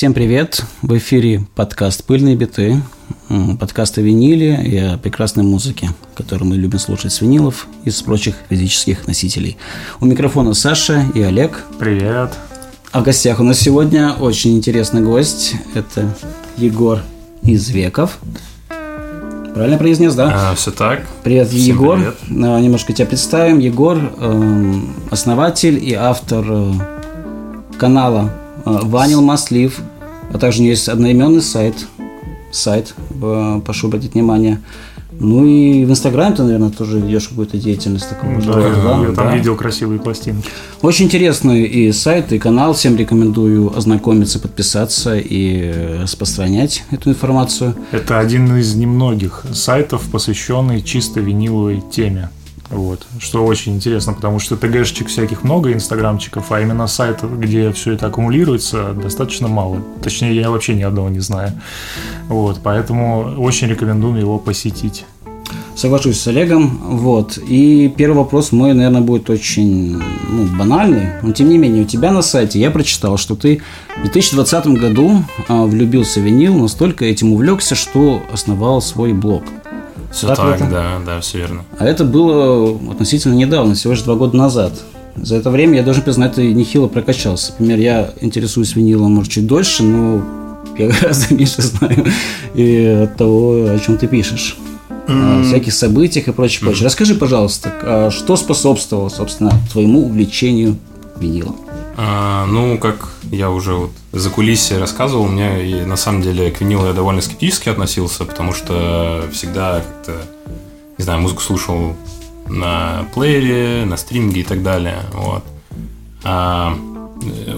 Всем привет! В эфире подкаст «Пыльные биты», подкаст о виниле и о прекрасной музыке, которую мы любим слушать с винилов и с прочих физических носителей. У микрофона Саша и Олег. Привет! А в гостях у нас сегодня очень интересный гость. Это Егор из Веков. Правильно произнес, да? А, все так. Привет, Всем Егор. Привет. А, немножко тебя представим. Егор э, основатель и автор э, канала э, Ванил Маслив, а также есть одноименный сайт. Сайт, э, прошу обратить внимание. Ну и в Инстаграме ты, наверное, тоже ведешь какую-то деятельность такого да, рода, да? Я там да. видел красивые пластинки. Очень интересный и сайт, и канал. Всем рекомендую ознакомиться, подписаться и распространять эту информацию. Это один из немногих сайтов, посвященный чисто виниловой теме. Вот. Что очень интересно, потому что ТГшечек всяких много, инстаграмчиков, а именно сайт, где все это аккумулируется, достаточно мало. Точнее, я вообще ни одного не знаю. Вот. Поэтому очень рекомендую его посетить. Соглашусь с Олегом. Вот. И первый вопрос мой, наверное, будет очень ну, банальный. Но тем не менее, у тебя на сайте я прочитал, что ты в 2020 году а, влюбился в винил, настолько этим увлекся, что основал свой блог. Все так, так да, да, все верно. А это было относительно недавно, всего лишь два года назад. За это время я должен признать, ты нехило прокачался. Например, я интересуюсь винилом, может, чуть дольше, но я гораздо меньше знаю и от того, о чем ты пишешь. Mm-hmm. О всяких событиях и прочее, прочее. Mm-hmm. Расскажи, пожалуйста, а что способствовало, собственно, твоему увлечению винилом? А, ну, как я уже вот за кулисье рассказывал, мне и на самом деле к винилу я довольно скептически относился, потому что всегда как-то, не знаю, музыку слушал на плеере, на стриминге и так далее. Вот. А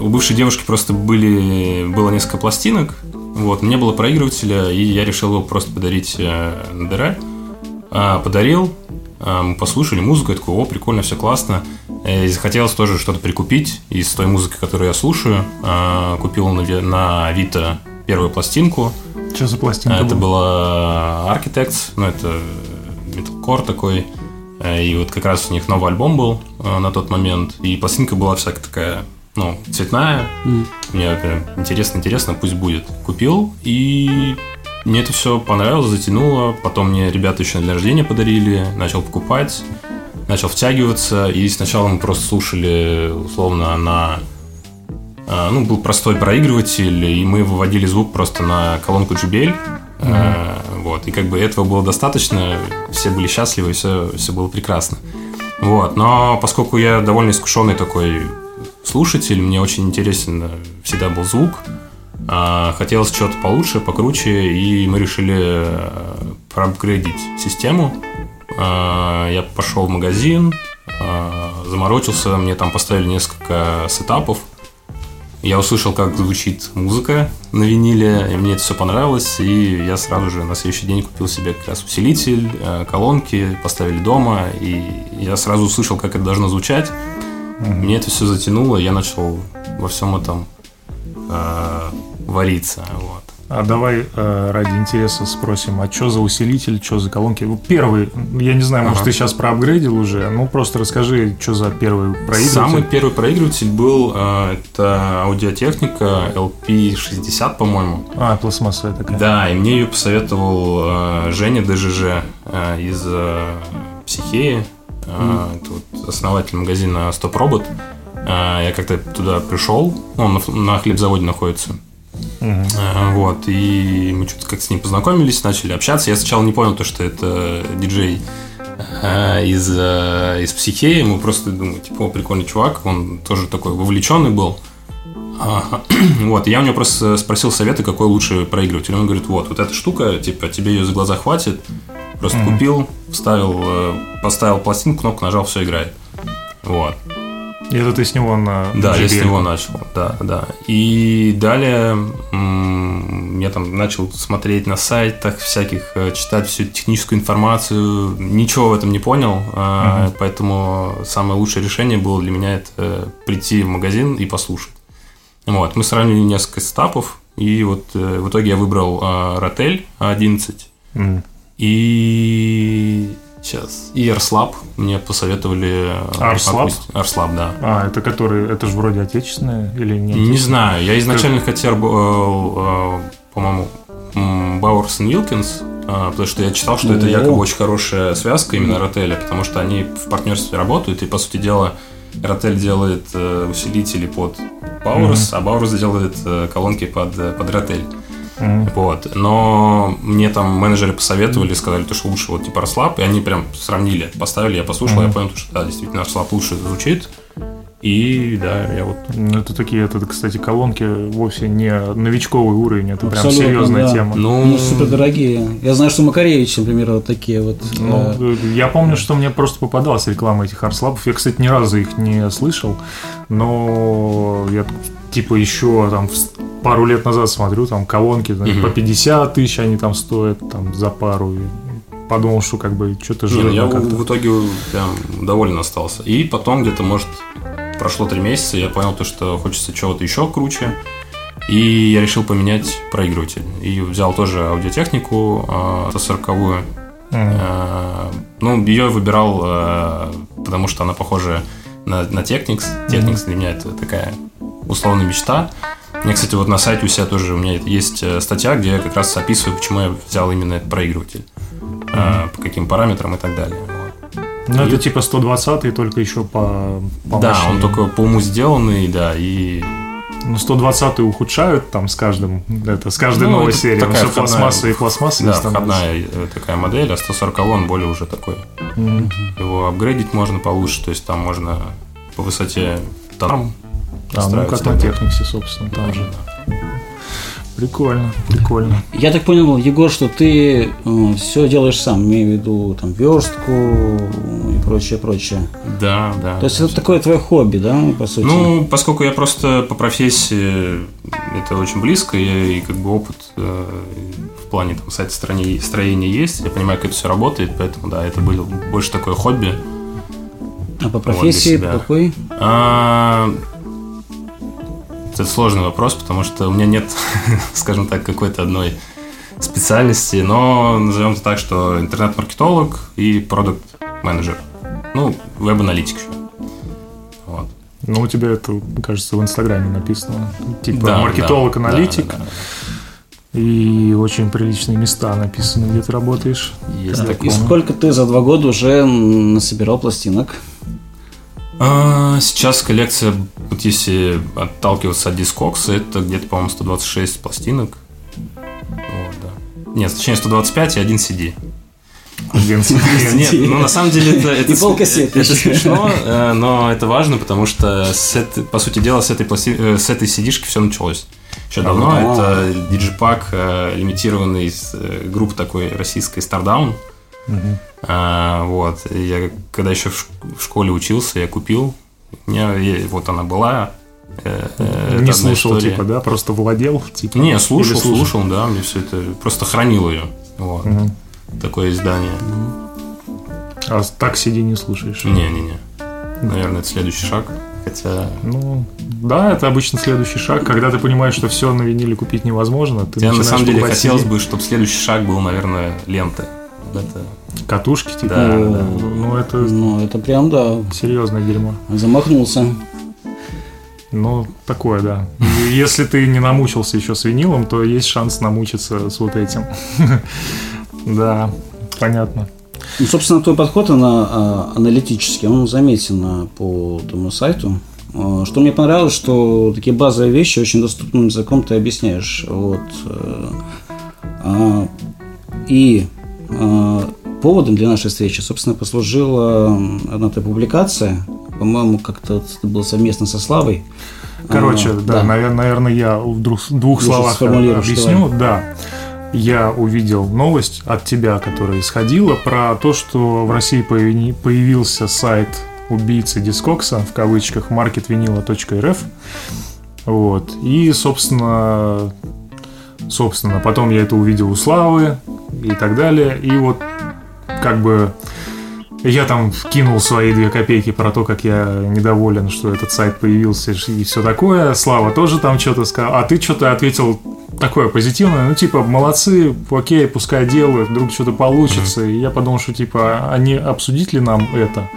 у бывшей девушки просто были, было несколько пластинок, вот, не было проигрывателя, и я решил его просто подарить э, на ДР. А, подарил, мы послушали музыку, я такой, о, прикольно, все классно. И захотелось тоже что-то прикупить из той музыки, которую я слушаю. А, купил на, Авито первую пластинку. Что за пластинка Это была Architects, ну, это металкор такой. И вот как раз у них новый альбом был а, на тот момент. И пластинка была всякая такая, ну, цветная. Mm. Мне прям интересно-интересно, пусть будет. Купил и мне это все понравилось, затянуло. Потом мне ребята еще на день рождения подарили, начал покупать начал втягиваться, и сначала мы просто слушали условно на... А, ну, был простой проигрыватель, и мы выводили звук просто на колонку JBL. Mm-hmm. Вот, и как бы этого было достаточно, все были счастливы, все, все было прекрасно. Вот, но поскольку я довольно искушенный такой слушатель, мне очень интересен всегда был звук, а, хотелось чего-то получше, покруче, и мы решили э, проапгрейдить систему. А, я пошел в магазин, а, заморочился, мне там поставили несколько сетапов. Я услышал, как звучит музыка на виниле, и мне это все понравилось, и я сразу же на следующий день купил себе как раз усилитель, а, колонки, поставили дома, и я сразу услышал, как это должно звучать. Мне это все затянуло, я начал во всем этом э, вариться. Вот. А давай э, ради интереса спросим, а что за усилитель, что за колонки? Первый, я не знаю, ага. может, ты сейчас проапгрейдил уже, ну, просто расскажи, что за первый проигрыватель. Самый первый проигрыватель был, э, это аудиотехника LP60, по-моему. А, пластмассовая такая. Да, и мне ее посоветовал э, Женя ДЖЖ э, из э, Психеи, э, mm. это вот основатель магазина Stop Robot. Э, я как-то туда пришел, он на, хлебзаводе находится. Uh-huh. Вот, и мы что-то как с ним познакомились, начали общаться. Я сначала не понял то, что это диджей э, из, э, из психеи. Мы просто думали, типа, о, прикольный чувак, он тоже такой вовлеченный был. Вот, я у него просто спросил совета, какой лучше проигрыватель. Он говорит, вот, вот эта штука, типа, тебе ее за глаза хватит. Просто mm-hmm. купил, вставил, поставил пластинку, кнопку нажал, все играет. Вот. И это ты с него на Да, я с него начал, да, да. И далее я там начал смотреть на сайтах всяких, э, читать всю техническую информацию. Ничего в этом не понял, uh-huh. поэтому самое лучшее решение было для меня это прийти в магазин и послушать. Вот, мы сравнили несколько стапов, и вот э, в итоге я выбрал Ротель 11. Uh-huh. И Сейчас. И Арслаб мне посоветовали. Арслаб? Арслаб, да. А, это который, это же вроде отечественное или нет? Не знаю. Я изначально как... хотел, э, по-моему, Бауэрс и Вилкинс, потому что я читал, что это якобы очень хорошая связка именно Ротеля, потому что они в партнерстве работают, и, по сути дела, Ротель делает э, усилители под Бауэрс, а Бауэрс делает э, колонки под, под Ротель. Mm-hmm. Вот. Но мне там менеджеры посоветовали, сказали, то, что лучше вот типа Арслаб, и они прям сравнили, поставили, я послушал, mm-hmm. я понял, что да, действительно Арслаб лучше звучит. И да, я вот... Ну, это такие, это, кстати, колонки вовсе не новичковый уровень, это Абсолютно, прям серьезная да. тема. Ну, ну, супер дорогие. Я знаю, что Макаревич, например, вот такие вот. Ну, э... Я помню, что мне просто попадалась реклама этих арслабов. Я, кстати, ни разу их не слышал, но я типа еще там пару лет назад смотрю, там колонки там, угу. по 50 тысяч они там стоят там за пару. подумал, что как бы что-то жирно. Я в итоге прям доволен остался. И потом где-то, может, прошло три месяца, я понял то, что хочется чего-то еще круче. И я решил поменять проигрыватель. И взял тоже аудиотехнику э, 140-ую. Mm-hmm. Э, ну, ее выбирал, э, потому что она похожа на, на Technics. Technics mm-hmm. для меня это такая условная мечта. Мне, кстати, вот на сайте у себя тоже у меня есть э, статья, где я как раз описываю, почему я взял именно этот проигрыватель, mm-hmm. по каким параметрам и так далее. Ну, это типа 120 только еще по, по Да, машине. он только по уму сделанный, да, и... Ну, 120 ухудшают там с каждым, это, с каждой ну, новой серией. Такая все пластмасса и пластмасса Да, входная э, такая модель, а 140 он более уже такой. Mm-hmm. Его апгрейдить можно получше, то есть там можно по высоте там а, ну как на техниксе, собственно, там же. Прикольно, прикольно. Я так понял, Егор, что ты э, все делаешь сам, имею в виду там верстку и прочее, прочее. Да, да. То есть да, это такое твое хобби, да, по сути? Ну, поскольку я просто по профессии это очень близко, и, и как бы опыт э, в плане там сайта строения есть, я понимаю, как это все работает, поэтому да, это было больше такое хобби. А по профессии вот какой? А, это сложный вопрос, потому что у меня нет, скажем так, какой-то одной специальности, но назовем это так, что интернет-маркетолог и продукт-менеджер. Ну, веб-аналитик еще. Вот. Ну, у тебя это, кажется, в Инстаграме написано. Типа да, маркетолог-аналитик. Да, да, да. И очень приличные места написаны, где ты работаешь. Есть так, И сколько ты за два года уже насобирал пластинок? А, сейчас коллекция, вот если отталкиваться от Discogs, это где-то, по-моему, 126 пластинок. Вот, да. Нет, точнее 125 и один CD. Нет, ну на самом деле это, это, это смешно, э, но это важно, потому что с этой, по сути дела с этой, пласти... Э, с этой CD-шки все началось. Еще давно это диджипак э, лимитированный из группы такой российской Stardown. Угу. А, вот. Я когда еще в школе учился, я купил. У меня вот она была. Э, э, Не слушал, история. типа, да? Просто владел? Типа, Не, слушал, слушал, слушал, да, мне все это. Просто хранил ее. Вот. Угу. Такое издание. А так сиди не слушаешь? Не-не-не. Наверное, это следующий шаг. Хотя... Ну, да, это обычно следующий шаг, когда ты понимаешь, что все на виниле купить невозможно. Ты Я на самом деле хотелось бы, чтобы следующий шаг был, наверное, ленты это... Катушки, типа? Да, ну, да. Ну, это... Ну, это прям, да. Серьезное дерьмо. Замахнулся. Ну, такое, да. Если ты не намучился еще с винилом, то есть шанс намучиться с вот этим. Да, понятно. Ну, собственно, твой подход она, а, аналитический, он заметен по тому сайту. А, что мне понравилось, что такие базовые вещи очень доступным языком ты объясняешь. Вот. Э, а, и поводом для нашей встречи, собственно, послужила одна эта публикация, по-моему, как-то это было совместно со Славой. Короче, а, да, да. Наверное, наверное, я в двух, двух словах объясню. Давай. Да, я увидел новость от тебя, которая исходила, про то, что в России появился сайт убийцы Дискокса, в кавычках, marketvinila.rf. Вот. И, собственно, собственно, потом я это увидел у Славы, и так далее. И вот как бы я там кинул свои две копейки про то, как я недоволен, что этот сайт появился и все такое. Слава тоже там что-то сказал. А ты что-то ответил такое позитивное, ну, типа, молодцы, окей, пускай делают, вдруг что-то получится. И я подумал, что, типа, а не обсудить ли нам это?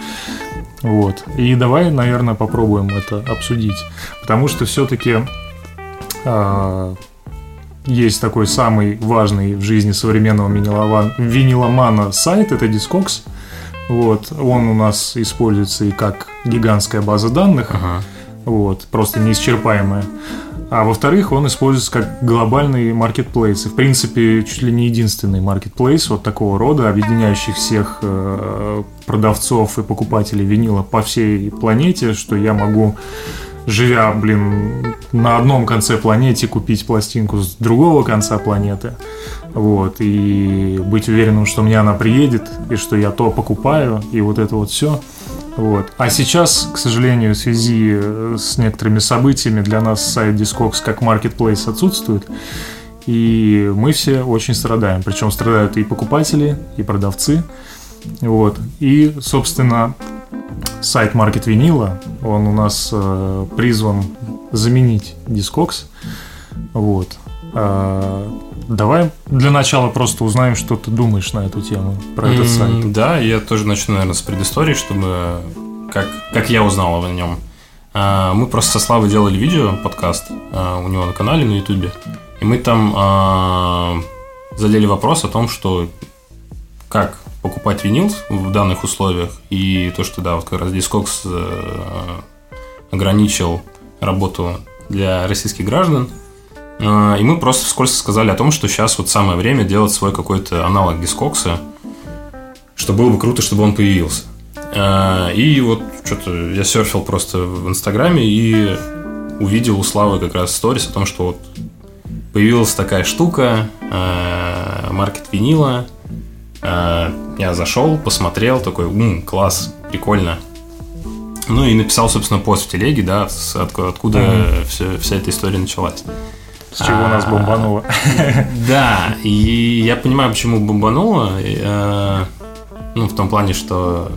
Вот. И давай, наверное, попробуем это обсудить. Потому что все-таки а, есть такой самый важный в жизни современного виниломана сайт, это Discogs. Вот, он у нас используется и как гигантская база данных, ага. вот, просто неисчерпаемая. А во-вторых, он используется как глобальный маркетплейс. И, в принципе, чуть ли не единственный маркетплейс вот такого рода, объединяющий всех э, продавцов и покупателей винила по всей планете, что я могу живя, блин, на одном конце планеты купить пластинку с другого конца планеты, вот, и быть уверенным, что мне она приедет, и что я то покупаю, и вот это вот все. Вот. А сейчас, к сожалению, в связи э, с некоторыми событиями для нас сайт Discogs как marketplace отсутствует. И мы все очень страдаем. Причем страдают и покупатели, и продавцы. Вот. И, собственно, сайт Market Винила, он у нас э, призван заменить Discogs. Вот. А, давай для начала просто узнаем, что ты думаешь на эту тему, про этот сайт. Да, я тоже начну, наверное, с предыстории, чтобы как, как я узнал о нем. А, мы просто со Славой делали видео, подкаст а, у него на канале на Ютубе. И мы там а, задели вопрос о том, что как покупать винил в данных условиях. И то, что, да, вот как раз Discogs э, ограничил работу для российских граждан. Э, и мы просто вскользь сказали о том, что сейчас вот самое время делать свой какой-то аналог Discogs, что было бы круто, чтобы он появился. Э, и вот что-то я серфил просто в Инстаграме и увидел у Славы как раз сторис о том, что вот появилась такая штука, маркет винила, я зашел, посмотрел, такой, м, класс, прикольно. Ну и написал, собственно, пост в телеге, да, откуда, откуда mm-hmm. все, вся эта история началась. С чего а, нас бомбануло. Да, и я понимаю, почему бомбануло. Э, ну, в том плане, что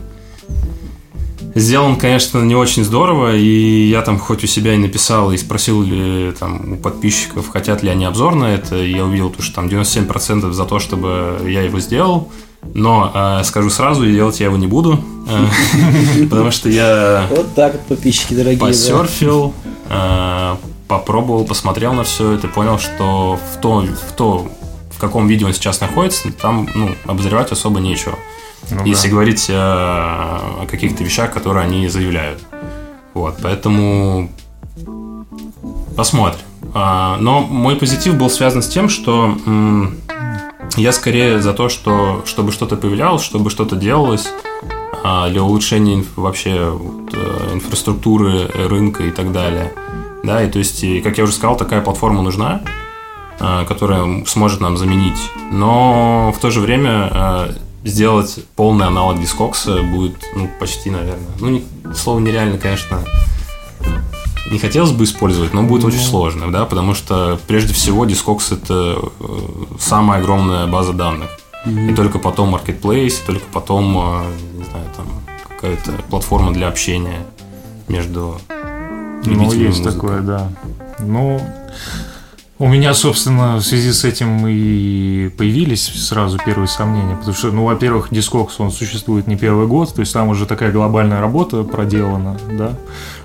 Сделан, конечно, не очень здорово, и я там хоть у себя и написал, и спросил ли там у подписчиков, хотят ли они обзор на это, и я увидел, что там 97% за то, чтобы я его сделал, но э, скажу сразу, делать я его не буду, э, потому что я... Вот так вот, подписчики дорогие. Посерфил, э, попробовал, посмотрел на все это, понял, что в то, в то, в каком видео он сейчас находится, там ну, обозревать особо нечего. Ну, если да. говорить о, о каких-то вещах, которые они заявляют. Вот, поэтому посмотрим. А, но мой позитив был связан с тем, что я скорее за то, что чтобы что-то появлялось, чтобы что-то делалось а, для улучшения вообще вот, э, инфраструктуры рынка и так далее. Да, и то есть, как я уже сказал, такая платформа нужна, а, которая сможет нам заменить. Но в то же время а, сделать полный аналог Discogs будет ну, почти, наверное. Ну, не, слово нереально, конечно, не хотелось бы использовать, но будет очень сложно, да, потому что прежде всего Discogs это э, самая огромная база данных. И только потом Marketplace, и только потом, э, не знаю, там какая-то платформа для общения между Ну, есть музыки. такое, да. Ну, у меня, собственно, в связи с этим и появились сразу первые сомнения, потому что, ну, во-первых, Discogs, он существует не первый год, то есть там уже такая глобальная работа проделана, да,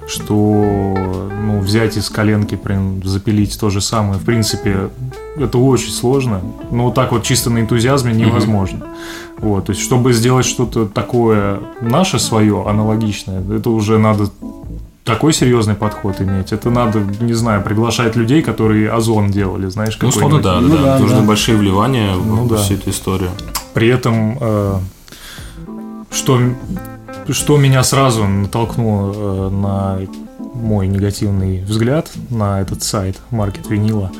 что, ну, взять из коленки, прям, запилить то же самое, в принципе, это очень сложно, но вот так вот чисто на энтузиазме невозможно. Mm-hmm. Вот, то есть, чтобы сделать что-то такое наше свое, аналогичное, это уже надо такой серьезный подход иметь. Это надо, не знаю, приглашать людей, которые озон делали, знаешь, Ну, условно, да, ну, да, да. Нужны да. большие вливания ну, в да. всю эту историю. При этом, э, что, что меня сразу натолкнуло э, на мой негативный взгляд на этот сайт Market Винила,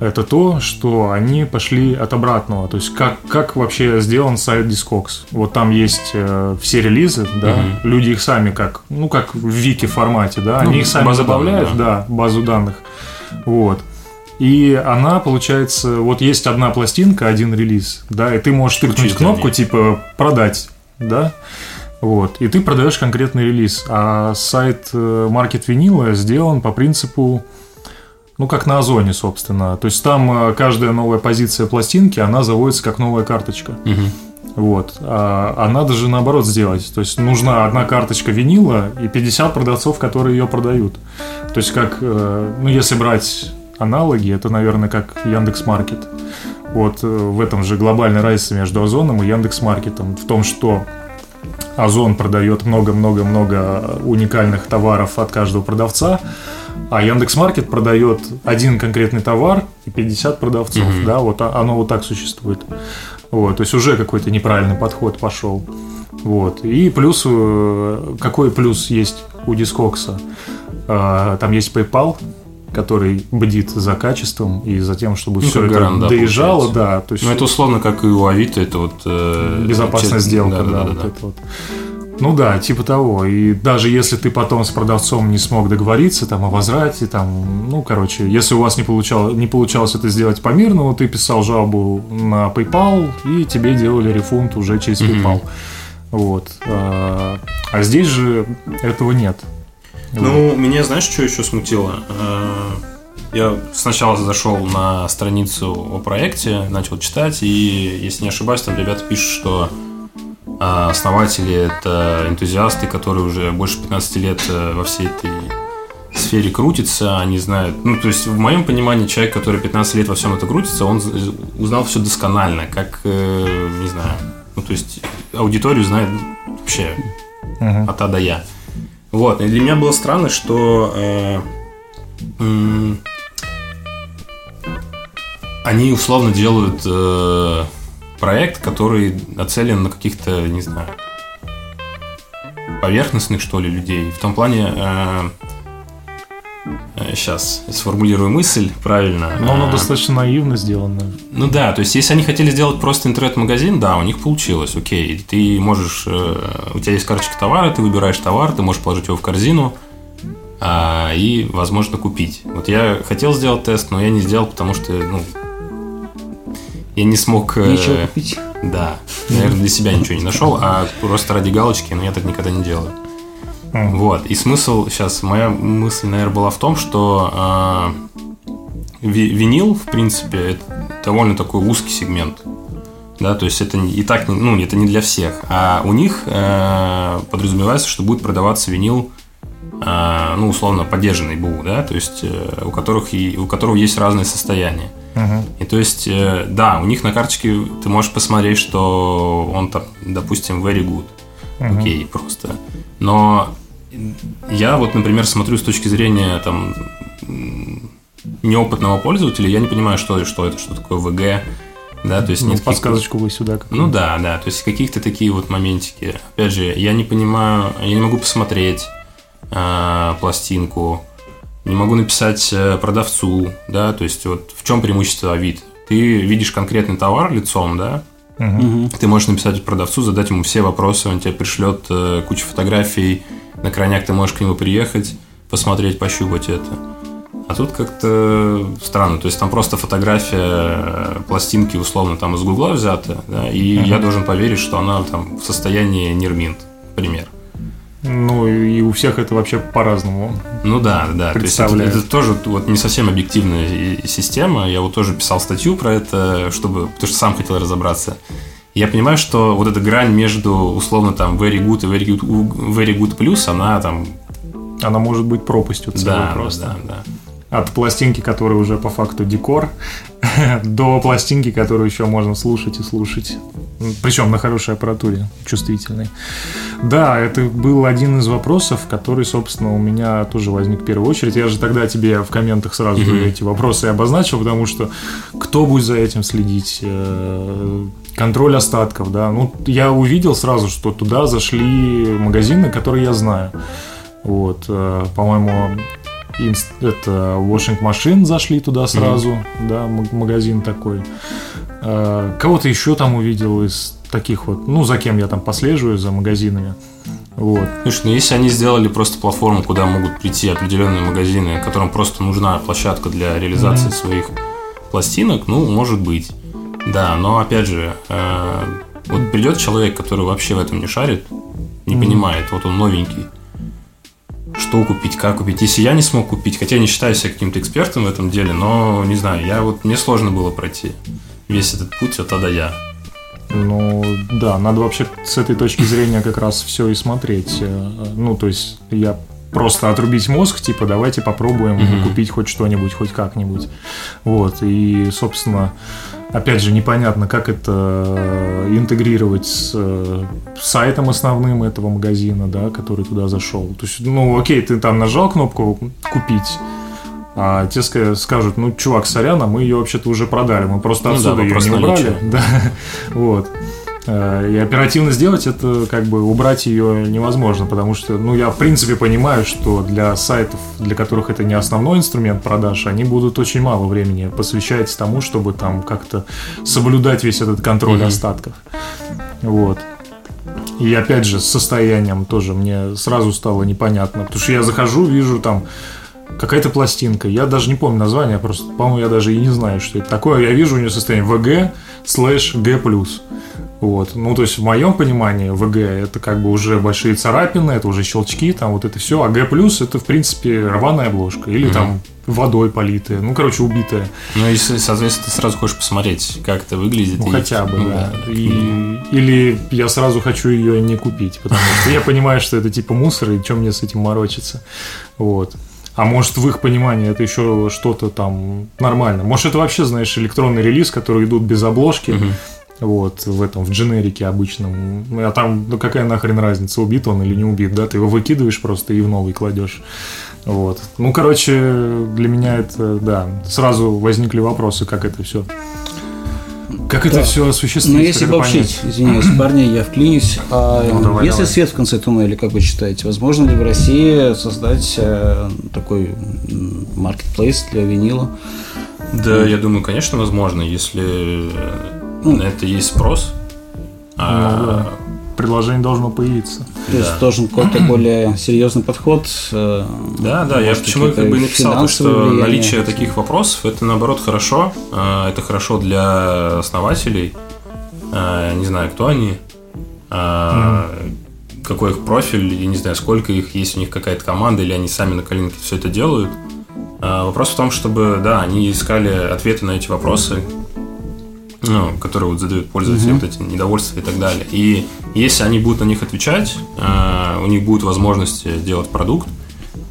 это то, что они пошли от обратного. То есть как, как вообще сделан сайт Discogs. Вот там есть э, все релизы, да, угу. люди их сами как, ну как в вики формате, да, ну, они их сами добавляют, данных, да. да, базу данных. Вот. И она, получается, вот есть одна пластинка, один релиз, да, и ты можешь тыкнуть кнопку, типа, продать, да, вот, и ты продаешь конкретный релиз. А сайт э, Market Vinyl сделан по принципу Ну, как на Озоне, собственно. То есть там э, каждая новая позиция пластинки, она заводится как новая карточка. Вот. А, а надо же наоборот сделать. То есть нужна одна карточка винила и 50 продавцов, которые ее продают. То есть как, э, ну если брать аналоги, это, наверное, как Яндекс Маркет. Вот в этом же глобальной разница между Озоном и Яндекс Маркетом. В том, что Озон продает много-много-много уникальных товаров от каждого продавца, а Яндекс Маркет продает один конкретный товар и 50 продавцов, mm-hmm. да, вот оно вот так существует. Вот, то есть уже какой-то неправильный подход пошел. Вот. И плюс, э, какой плюс есть у Дискокса? А, там есть PayPal, который бдит за качеством и за тем, чтобы ну, все это гарант, да, доезжало, получается. да. То есть... Ну, это условно, как и у Авито, это вот... Э, безопасная сделка, да, да, да, вот да. Это вот. Ну да, типа того. И даже если ты потом с продавцом не смог договориться там о возврате, там, ну, короче, если у вас не, получал, не получалось это сделать по мирному, ты писал жалобу на PayPal, и тебе делали рефунт уже через PayPal. Mm-hmm. Вот. А, а здесь же этого нет. Ну, вот. меня знаешь, что еще смутило? А, я сначала зашел на страницу о проекте, начал читать, и, если не ошибаюсь, там ребята пишут, что а основатели – это энтузиасты, которые уже больше 15 лет э, во всей этой сфере крутятся, они знают... Ну, то есть, в моем понимании, человек, который 15 лет во всем это крутится, он узнал все досконально, как, э, не знаю, ну, то есть, аудиторию знает вообще uh-huh. от А до Я. Вот, и для меня было странно, что э, э, они условно делают... Э, проект, который нацелен на каких-то, не знаю, поверхностных, что ли, людей. В том плане, э, сейчас сформулирую мысль правильно. Но оно э, достаточно наивно сделано. Ну да, то есть если они хотели сделать просто интернет-магазин, да, у них получилось, окей. Ты можешь, э, у тебя есть карточка товара, ты выбираешь товар, ты можешь положить его в корзину, а, и, возможно, купить. Вот я хотел сделать тест, но я не сделал, потому что, ну, я не смог... Э, ничего купить. Да. Наверное, для себя ничего не нашел, а просто ради галочки, но я так никогда не делаю. Вот. И смысл сейчас, моя мысль, наверное, была в том, что э, винил, в принципе, это довольно такой узкий сегмент. Да, то есть это и так, ну, это не для всех. А у них э, подразумевается, что будет продаваться винил, э, ну, условно, поддержанный БУ, да, то есть э, у которых и у которого есть разные состояния. Uh-huh. И то есть, э, да, у них на карточке ты можешь посмотреть, что он там, допустим, very good. Uh-huh. Окей, просто. Но я вот, например, смотрю с точки зрения там неопытного пользователя, я не понимаю, что, что это, что такое VG, да, то есть ну, нет подсказочку вы сюда. Ну да, да, то есть каких-то такие вот моментики. Опять же, я не понимаю, я не могу посмотреть э, пластинку, не могу написать э, продавцу, да, то есть вот в чем преимущество Авито? Ты видишь конкретный товар лицом, да, угу. ты можешь написать продавцу, задать ему все вопросы, он тебе пришлет э, кучу фотографий, на крайняк ты можешь к нему приехать, посмотреть, пощупать это. А тут как-то странно, то есть там просто фотография э, пластинки условно там из Гугла взята, да, и uh я должен поверить, что она там в состоянии Нирминт, пример. Ну, и у всех это вообще по-разному. Ну да, да. То есть это, это тоже вот не совсем объективная система. Я вот тоже писал статью про это, чтобы, потому что сам хотел разобраться. Я понимаю, что вот эта грань между условно там very good и very good, very good plus, она там... Она может быть пропастью целой да, просто. Да, да, от пластинки, которая уже по факту декор, до пластинки, которую еще можно слушать и слушать. Причем на хорошей аппаратуре, чувствительной. Да, это был один из вопросов, который, собственно, у меня тоже возник в первую очередь. Я же тогда тебе в комментах сразу mm-hmm. эти вопросы обозначил, потому что кто будет за этим следить? Э, контроль остатков, да. Ну, я увидел сразу, что туда зашли магазины, которые я знаю. Вот, э, это Washing Machine зашли туда сразу, mm-hmm. да, магазин такой. А, кого-то еще там увидел из таких вот, ну, за кем я там послеживаю, за магазинами. Вот. Слушай, ну если они сделали просто платформу, куда могут прийти определенные магазины, которым просто нужна площадка для реализации mm-hmm. своих пластинок, ну, может быть. Да, но опять же, э, вот придет человек, который вообще в этом не шарит, не mm-hmm. понимает, вот он новенький, что купить, как купить. Если я не смог купить, хотя я не считаю себя каким-то экспертом в этом деле, но не знаю, я вот мне сложно было пройти весь этот путь от А до Я. Ну, да, надо вообще с этой точки зрения как раз все и смотреть. Э, Ну, то есть я просто отрубить мозг, типа, давайте попробуем Мгм. купить хоть что-нибудь, хоть как-нибудь. Вот, и, собственно, опять же, непонятно, как это интегрировать с э, сайтом основным этого магазина, да, который туда зашел. То есть, ну, окей, ты там нажал кнопку «Купить», а те ска- скажут, ну, чувак, сорян, а мы ее вообще-то уже продали, мы просто Ну да, отсюда ее вопрос не убрали. Да, вот. Э, И оперативно сделать это, как бы убрать ее невозможно, потому что, ну, я в принципе понимаю, что для сайтов, для которых это не основной инструмент продаж, они будут очень мало времени посвящать тому, чтобы там как-то соблюдать весь этот контроль остатков. Вот. И опять же, с состоянием тоже мне сразу стало непонятно, потому что я захожу, вижу там какая-то пластинка, я даже не помню название, просто, по-моему, я даже и не знаю, что это такое. Я вижу у нее состояние VG слэш G+. Вот. Ну, то есть, в моем понимании, VG это как бы уже большие царапины, это уже щелчки, там вот это все, а G+, это, в принципе, рваная обложка, или Мгм. там водой политая, ну, короче, убитая. Ну, если, соответственно, ты сразу хочешь посмотреть, как это выглядит. Ну, и- хотя бы, ну, да. И- или я сразу хочу ее не купить, потому что я понимаю, что это типа мусор, и чем мне с этим морочиться. Вот. А может, в их понимании это еще что-то там нормально. Может, это вообще, знаешь, электронный релиз, который идут без обложки. Мгм. Вот, в этом, в дженерике обычном. Ну, А там, ну какая нахрен разница, убит он или не убит, да? Ты его выкидываешь просто и в новый кладешь. Вот. Ну, короче, для меня это, да, сразу возникли вопросы, как это все. Как это Да. все осуществить? Ну, если это обобщить, извиняюсь, парни, я вклинюсь. А Ну, давай, если давай. свет в конце туннеля, как вы считаете, возможно ли в России создать э, такой маркетплейс для винила? Да, я думаю, конечно, возможно, если это есть спрос. А, Ну, да. Предложение должно появиться. То есть Да. должен какой-то более серьезный подход. э, Да, да, я почему как бы и написал, то, что влияния. наличие таких вопросов это наоборот хорошо. А, Это хорошо для основателей. А, Не знаю, кто они, какой их профиль, я не знаю, сколько их, есть у них какая-то команда, или они сами на коленке все это делают. А, Вопрос в том, чтобы, да, они искали ответы на эти вопросы, ну, которые вот задают пользователи, Мгм. вот эти недовольства и так далее. И если они будут на них отвечать, э, у них будет возможность делать продукт,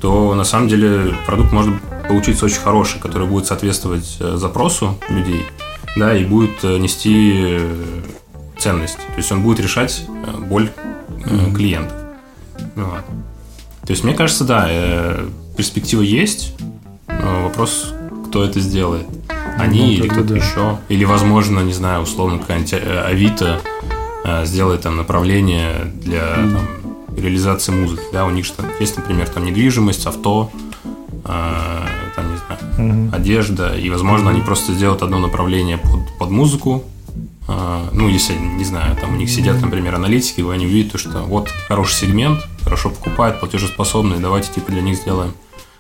то на самом деле продукт может получиться очень хороший, который будет соответствовать э, запросу людей, да, и будет э, нести э, ценность. То есть он будет решать боль э, клиентов. Вот. То есть, мне кажется, да, перспектива есть. но Вопрос, кто это сделает. Они Ну, или кто-то да. еще. Или, возможно, не знаю, условно, какая-нибудь э, Авито э, сделает там направление для там, реализации музыки. Да, у них там есть, например, там недвижимость, авто, э, там, не знаю, Мгм. одежда, и, возможно, они просто сделают одно направление под, под музыку. А, Ну, если, не знаю, там у них сидят, например, аналитики, и они увидят, то, что вот хороший сегмент, хорошо покупают, платежеспособные, давайте типа для них сделаем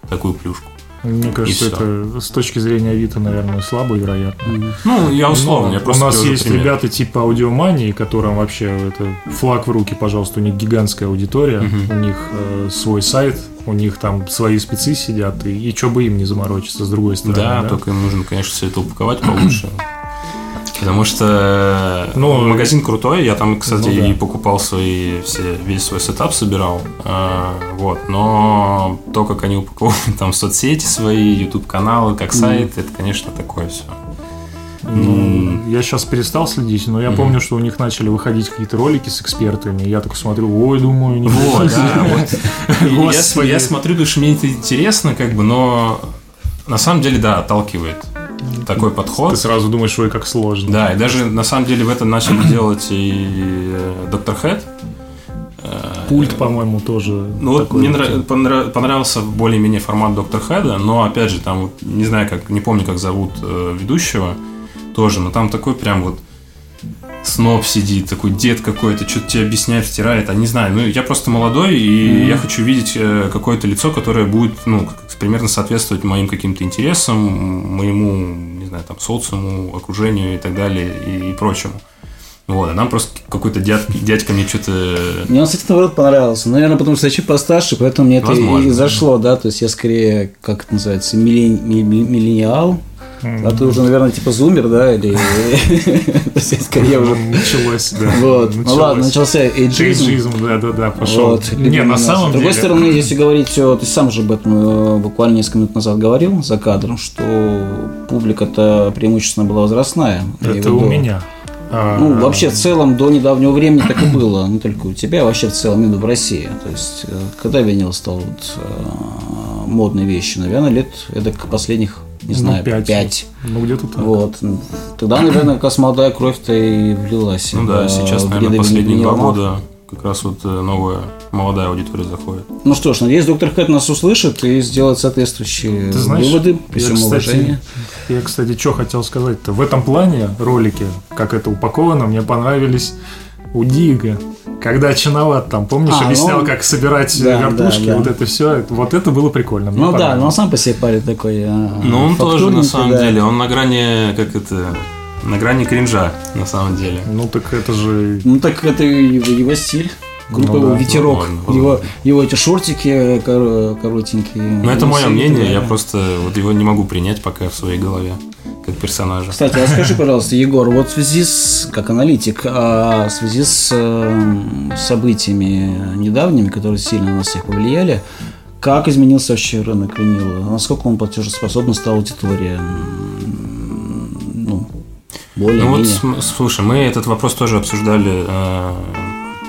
такую плюшку. Мне кажется, это с точки зрения Авито, наверное, слабо, вероятно. Ну, я условно, Но я просто у нас есть пример. ребята типа аудиомании, которым вообще это флаг в руки, пожалуйста, у них гигантская аудитория, Мгм. у них э, свой сайт, у них там свои спецы сидят, и, и что бы им не заморочиться с другой стороны. Да, да? только им нужно, конечно, все это упаковать получше. Потому что Ну, магазин крутой, я там, кстати, ну да. и покупал свои все, весь свой сетап собирал. А, вот, но то, как они упаковывают там соцсети свои, YouTube каналы, как сайт, это, конечно, такое все. Ну, я сейчас перестал следить, но я Мгм. помню, что у них начали выходить какие-то ролики с экспертами. и Я так смотрю, ой, думаю, не Вот, да, я смотрю, потому что мне это интересно, как бы, но на самом деле, да, отталкивает такой подход. Ты сразу думаешь, ой, как сложно. Да, и даже на самом деле в этом начали делать и э, Доктор Хэт. Э, Пульт, по-моему, тоже. Ну вот мне нрав- понрав- понравился более-менее формат Доктор Хэда, но опять же, там, вот, не знаю, как, не помню, как зовут э, ведущего тоже, но там такой прям вот сноб сидит, такой дед какой-то, что-то тебе объясняет, втирает, а не знаю, ну я просто молодой, и Мгм. я хочу видеть э, какое-то лицо, которое будет, ну, примерно соответствовать моим каким-то интересам, моему, не знаю, там, социуму, окружению и так далее, и, и прочему. Вот, а нам просто какой-то дядь, дядька мне что-то... Мне он, кстати, наоборот понравился. Наверное, потому что я чуть постарше, поэтому мне Возможно, это и зашло, да. То есть я скорее, как это называется, миллен- миллениал. А ты уже, наверное, типа зумер, да, или... Скорее уже... Началось, да. Вот. Ну ладно, начался эйджизм. Эйджизм, да-да-да, пошел. Не, на самом С другой деле... стороны, если говорить, ты сам же об этом э, буквально несколько минут назад говорил за кадром, что публика-то преимущественно была возрастная. Это у меня. А, Ну, вообще, в целом, до недавнего времени так и было. Не только у тебя, а вообще в целом, именно в России. То есть, э, когда винил стал вот, э, модной вещью? Наверное, лет это последних, не ну, знаю, пять. пять. Ну, где-то так. Вот. Тогда, наверное, как раз молодая кровь-то и влилась. Ну да, в, сейчас, наверное, последние два года как раз вот э, новая молодая аудитория заходит. Ну что ж, надеюсь, доктор Хэт нас услышит и сделает соответствующие Ты знаешь, выводы при я, всем уважении. я, кстати, что хотел сказать-то. В этом плане ролики, как это упаковано, мне понравились у Дига. Когда Чиноват там, помнишь, А, объяснял, ну, как собирать да, вертушки, да, да. вот это все, вот это было прикольно. Ну да, но он сам по себе парень такой. а, Ну, он тоже, на самом да. деле, он на грани, как это, на грани кринжа, на самом деле. Ну так это же Ну так это его, его стиль. Группа Ну да, Ветерок. возможно, его, возможно. его эти шортики кор- коротенькие. Ну, это мое носы, мнение, да. я просто вот его не могу принять пока в своей голове, как персонажа. Кстати, расскажи, пожалуйста, Егор, вот в связи с, как аналитик, а в связи с э, событиями недавними, которые сильно на нас всех повлияли, как изменился вообще рынок винила? Насколько он платежеспособна стала аудитория? Ну, более Ну вот, менее см- слушай, мы этот вопрос тоже обсуждали э,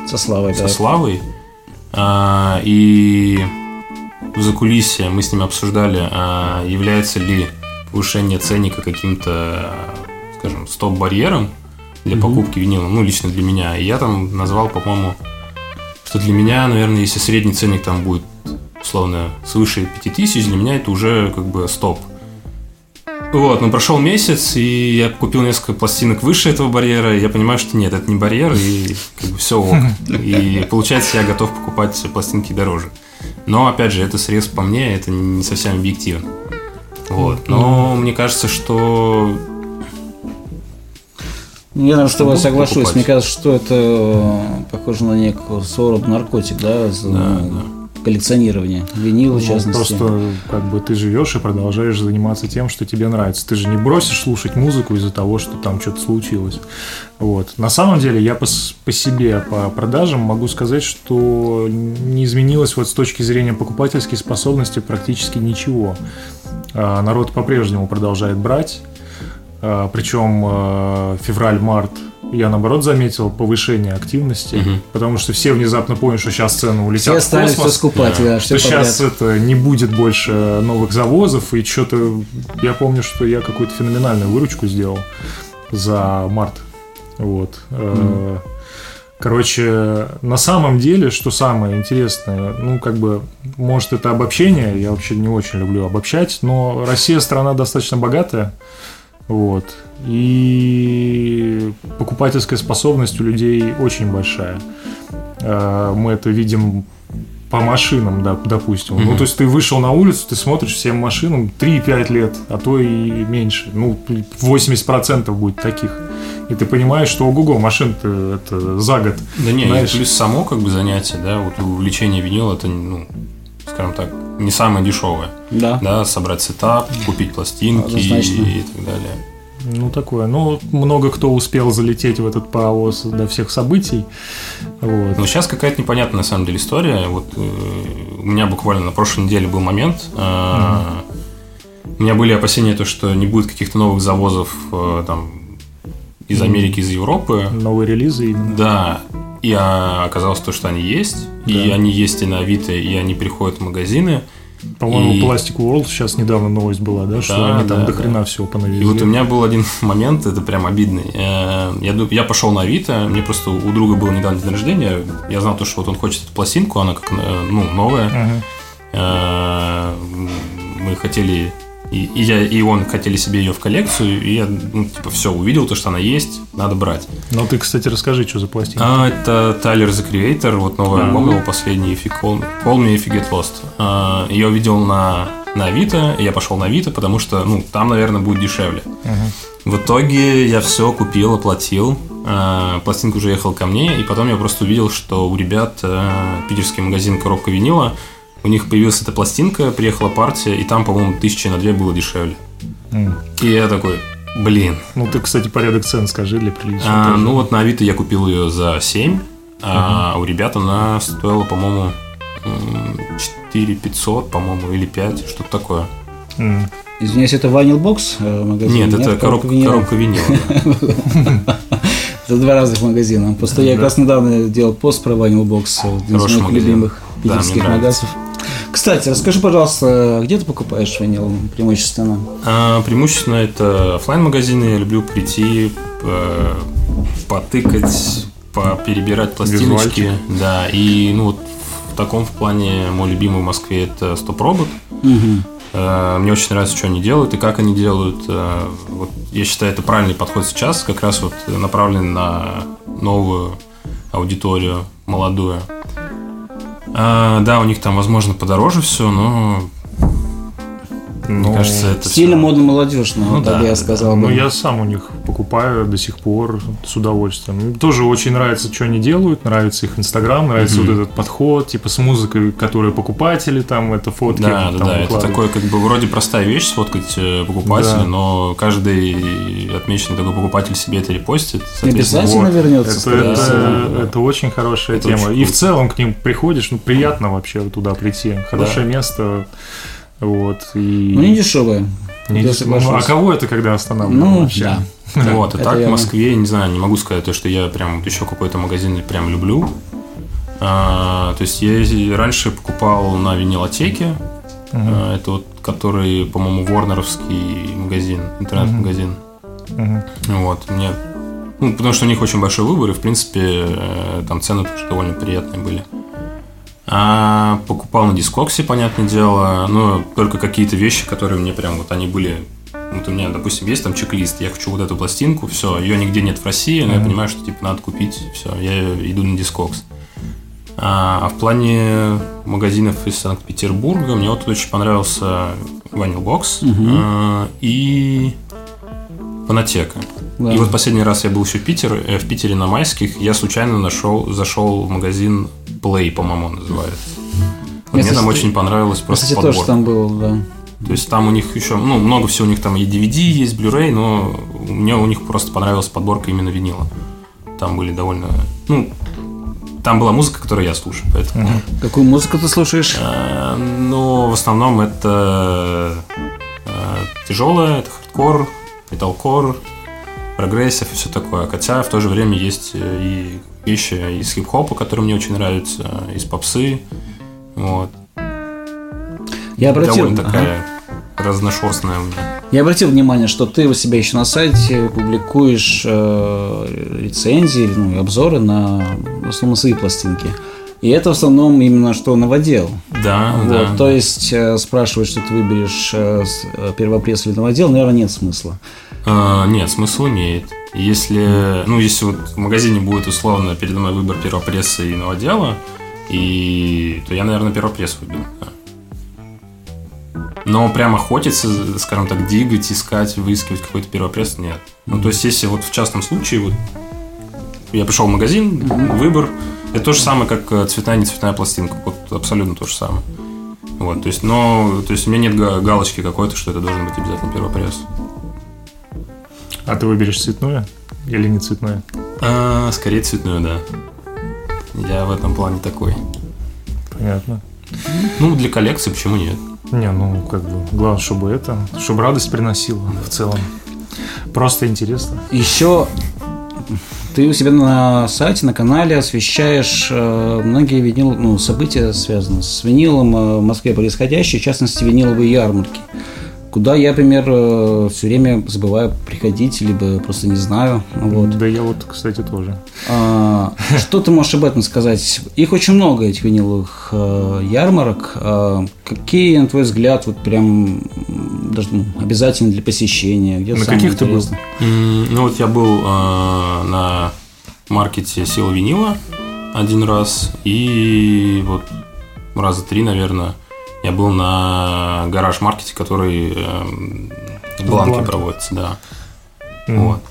со Славой. со да. Славой, а, и в закулисье мы с ним обсуждали, а, является ли повышение ценника каким-то, скажем, стоп-барьером для покупки винила, ну, лично для меня. И я там назвал, по-моему, что для меня, наверное, если средний ценник там будет, условно, свыше 5000, для меня это уже как бы стоп. Вот, но прошел месяц, и я купил несколько пластинок выше этого барьера, и я понимаю, что нет, это не барьер, и как бы все ок. И получается, я готов покупать пластинки дороже. Но, опять же, это срез по мне, это не совсем объективно. Вот. Но мне кажется, что Я, наверное, тобой Будут соглашусь. покупать. Мне кажется, что это э, похоже на своего рода наркотик, да, за, Да, коллекционирование винила, в Ну, частности. Просто как бы ты живешь и продолжаешь заниматься тем, что тебе нравится. Ты же не бросишь слушать музыку из-за того, что там что-то случилось. Вот. На самом деле я по, по себе, по продажам могу сказать, что не изменилось вот с точки зрения покупательской способности практически ничего. А, Народ по-прежнему продолжает брать. А, Причем э, февраль-март я наоборот заметил повышение активности, Мгм. потому что все внезапно поняли, что сейчас цены улетят Все в стали космос все скупать, да. да, что все сейчас это не будет больше новых завозов, и что-то я помню, что я какую-то феноменальную выручку сделал за март. Вот. Э, Короче, на самом деле, что самое интересное, ну, как бы, может, это обобщение, я вообще не очень люблю обобщать, но Россия страна достаточно богатая, вот, и покупательская способность у людей очень большая. Э, Мы это видим по машинам, да, допустим. Ну, Мгм. то есть ты вышел на улицу, ты смотришь всем машинам 3-5 лет, а то и меньше. Ну, 80% будет таких. И ты понимаешь, что ого-го, машин-то это за год. Да не, Знаешь- плюс само как бы занятие, да, вот увлечение винила, это, ну, скажем так, не самое дешевое. Да. Да, собрать сетап, купить пластинки Однозначно. и так далее. Ну, такое. Ну, много кто успел залететь в этот паровоз до всех событий. Вот. Но сейчас какая-то непонятная на самом деле история. Вот э, у меня буквально на прошлой неделе был момент. э, У меня были опасения, то, что не будет каких-то новых завозов э, там из Америки, из Европы. Новые релизы именно. Да, и а, оказалось то, что они есть. И Да. они есть и на Авито, и они приходят в магазины. По-моему, И- Plastic World сейчас недавно новость была, да, что Да, они там да, до хрена да. всего понавезли. И вот у меня был один момент, это прям обидный. Э, Я, я пошел на Авито, мне просто у друга был недавно день рождения, я знал то, что вот он хочет эту пластинку, она как э, ну, новая. Ага. Э, Мы хотели, и, и я, и он хотели себе ее в коллекцию, и я, ну, типа, все, увидел то, что она есть, надо брать. Ну, ты, кстати, расскажи, что за пластинка. А, это Тайлер the Creator, вот новый А. альбом его последний, If You Call, Call Me If You Get Lost. А, Я увидел на, на Авито, и я пошел на Авито, потому что, ну, там, наверное, будет дешевле. Ага. В итоге я все купил, оплатил. э, пластинка уже ехала ко мне, и потом я просто увидел, что у ребят э, питерский магазин «Коробка винила», у них появилась эта пластинка, приехала партия, и там, по-моему, тысячи на две было дешевле. М. И я такой, блин. Ну, ты, кстати, порядок цен скажи для приличия. А, ну вот на Авито я купил ее за 7, а у ребят она стоила, по-моему, м, 4 500, по-моему, или 5, что-то такое. М. Извиняюсь, это Vinyl Box э, магазин? Нет, это коробка, винила? коробка винила. да. Это два разных магазина. Просто я как раз недавно делал пост про Vinyl Box, э, один из Хороший моих магазин. любимых питерских нравится. Кстати, расскажи, пожалуйста, где ты покупаешь винил преимущественно? А, преимущественно это оффлайн магазины Я люблю прийти, э, потыкать, перебирать пластиночки. Визуальчик. Да, и ну вот в таком в плане мой любимый в Москве это Стоп Робот. Мгм. Э, Мне очень нравится, что они делают и как они делают. Э, Вот я считаю, это правильный подход сейчас, как раз вот направлен на новую аудиторию, молодую. А, да, у них там, возможно, подороже все, но Ну, мне кажется, это Стильно, всё- модно, молодежно, Ну да, я да, сказал Ну, бы. я сам у них покупаю до сих пор с удовольствием. Мне Тоже очень нравится, что они делают, нравится их Инстаграм, нравится Мгм. вот этот подход, типа с музыкой, которую покупатели там, это фотки. Да, да, там да. Это выкладывают. такой, как бы, вроде простая вещь сфоткать э, покупателя, Да. но каждый отмеченный такой покупатель себе это репостит. обязательно Вот. вернется, Это, это, всего. это очень хорошая Это тема. очень И в целом к ним приходишь, ну, приятно вообще туда прийти. Хорошее место. Вот. И... Ну, не дешевое. Не я ну, соглашусь. а кого это когда останавливает Ну, вообще? да. Вот, а Это так в. Москве, я не знаю, не могу сказать, то, что я прям еще какой-то магазин прям люблю. А, то есть я раньше покупал на винилотеке, Мгм. а, это вот который, по-моему, Ворнеровский магазин, интернет-магазин. Мгм. Вот, мне... Ну, потому что у них очень большой выбор, и, в принципе, э, там цены тоже довольно приятные были. А покупал на дискоксе, понятное дело, но только какие-то вещи, которые мне прям вот они были... Вот у меня, допустим, есть там чек-лист, я хочу вот эту пластинку, все, ее нигде нет в России, но я понимаю, что типа надо купить, все, я иду на дискокс. А, а в плане магазинов из Санкт-Петербурга мне вот очень понравился Vinyl Box Мгм. а, и Фонотека. Да. И вот последний раз я был еще в, Питер, э, в Питере на майских, я случайно нашел, зашел в магазин Play, по-моему, он называется. Я, мне там очень понравилась Я, просто кстати, подборка. тоже там был, да. То есть там у них еще, ну, много всего у них там и DVD есть, Blu-ray, но мне у них просто понравилась подборка именно винила. Там были довольно, ну, там была музыка, которую я слушаю, поэтому. Какую музыку ты слушаешь? Э, Но в основном это тяжелое, это хардкор, металкор, прогрессив и все такое. Хотя в то же время есть э, и вещи из хип-хопа, которые мне очень нравятся, из попсы. Вот. Я обратил, Довольно ага. такая разношерстная у меня. Я обратил внимание, что ты у себя еще на сайте публикуешь э, рецензии, ну, и обзоры на в основном свои пластинки. И это в основном именно что новодел. Да, Вот, да. То есть э, спрашивать, что ты выберешь э, э, первопресс или новодел, наверное, нет смысла. А, нет, смысл имеет. Если, ну, если вот в магазине будет условно передо мной выбор первопресса и новодела, и то я, наверное, первопресс выберу. да. Но прям охотиться, скажем так, двигать, искать, выискивать какой-то первопресс, нет. Ну, то есть, если вот в частном случае, вот я пришел в магазин, выбор, это то же самое, как э, цветная, не цветная пластинка. Вот абсолютно то же самое. Вот, то есть, но, то есть у меня нет га- галочки какой-то, что это должен быть обязательно первопресс. А ты выберешь цветное или не цветное? А, скорее цветную, да. Я в этом плане такой. Понятно. Ну, для коллекции почему нет? Не, ну, как бы, главное, чтобы это, чтобы радость приносила в целом. Просто интересно. Еще ты у себя на сайте, на канале освещаешь э, многие винил, ну, события, связанные с винилом э, в Москве происходящие, в частности, виниловые ярмарки. Куда я, например, все время забываю приходить, либо просто не знаю. Вот. Да я вот, кстати, тоже. А, Что ты можешь об этом сказать? Их очень много, этих виниловых э, ярмарок. А, Какие, на твой взгляд, вот прям даже ну, обязательны для посещения? Где На каких ты был? Ну, вот я был э, на маркете Сила Винила один раз, и вот раза три, наверное, я был на гараж-маркете, который эм, в Бланке Бланке. проводится, да. Мгм. Вот.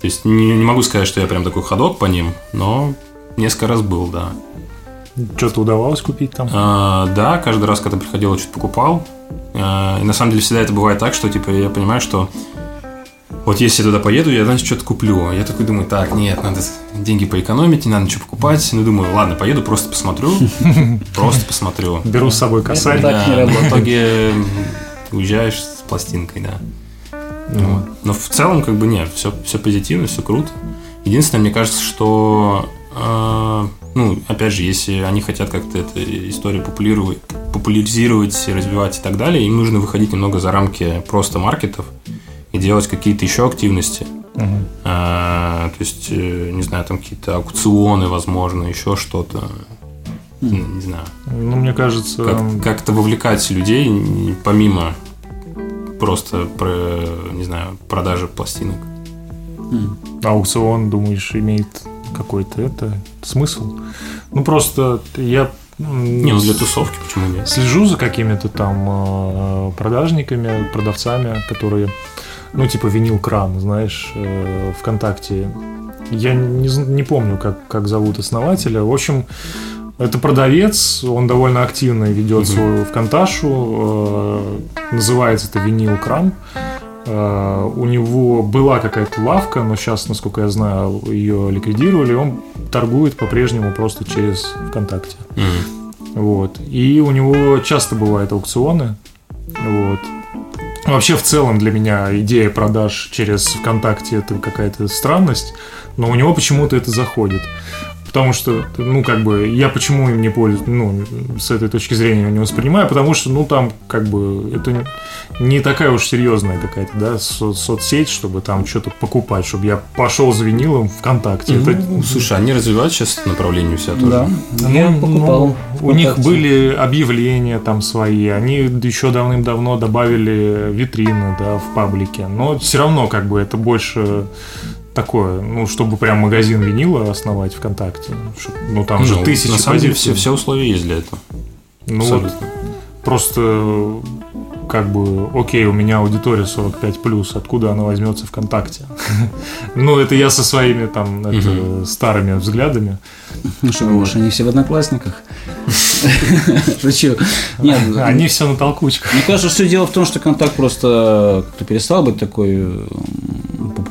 То есть не, не могу сказать, что я прям такой ходок по ним, но несколько раз был, да. Что-то удавалось купить там? А, да, каждый раз, когда приходил, что-то покупал. А, и на самом деле всегда это бывает так, что типа я понимаю, что вот если я туда поеду, я, значит, что-то куплю. Я такой думаю, так, нет, надо деньги поэкономить, не надо ничего покупать. Ну, думаю, ладно, поеду, просто посмотрю. Просто посмотрю. Беру с собой косарь. Да, в итоге уезжаешь с пластинкой, да. Вот. Но в целом, как бы, нет, все, все позитивно, все круто. Единственное, мне кажется, что, э, ну, опять же, если они хотят как-то эту историю популяризировать, популяризировать, развивать и так далее, им нужно выходить немного за рамки просто маркетов и делать какие-то еще активности. Мгм. А, то есть, э, не знаю, там какие-то аукционы, возможно, еще что-то. Ну, Не знаю. Ну, мне кажется, Как- как-то вовлекать людей помимо просто про, не знаю, продажи пластинок. аукцион, думаешь, имеет какой-то это смысл? Ну, просто я Не, ну для тусовки почему нет? слежу за какими-то там э, продажниками, продавцами, которые, ну, типа винил кран, знаешь, э, ВКонтакте. Я не, не помню, как, как зовут основателя. В общем, это продавец, он довольно активно ведет свою ВКонташу. э, называется это винил кран. Э, у него была какая-то лавка, но сейчас, насколько я знаю, ее ликвидировали. Он торгует по-прежнему просто через ВКонтакте. Мгм. Вот. И у него часто бывают аукционы. Вот. Вообще, в целом, для меня идея продаж через ВКонтакте это какая-то странность, но у него почему-то это заходит. Потому что, ну, как бы, я почему им не пользуюсь, ну, с этой точки зрения не воспринимаю, потому что, ну, там, как бы, это не- такая уж серьезная какая-то, да, со- соцсеть, чтобы там что-то покупать, чтобы я пошел за винилом ВКонтакте. Это, Ну, слушай, они развивают сейчас это направление у себя тоже. Да, я Ну, покупал. ну, у них были объявления там свои, они еще давным-давно добавили витрины, да, в паблике. Но все равно, как бы, это больше такое, ну, чтобы прям магазин винила основать ВКонтакте. Чтоб- Ну, там же Ну, тысячи На самом деле позиций. все, все условия есть для этого. Ну, вот, просто как бы, окей, у меня аудитория 45 плюс, откуда она возьмется ВКонтакте? Ну, это я со своими там старыми взглядами. Ну что, думаешь, они все в одноклассниках? Шучу. Они все на толкучках. Мне кажется, все дело в том, что контакт просто перестал быть такой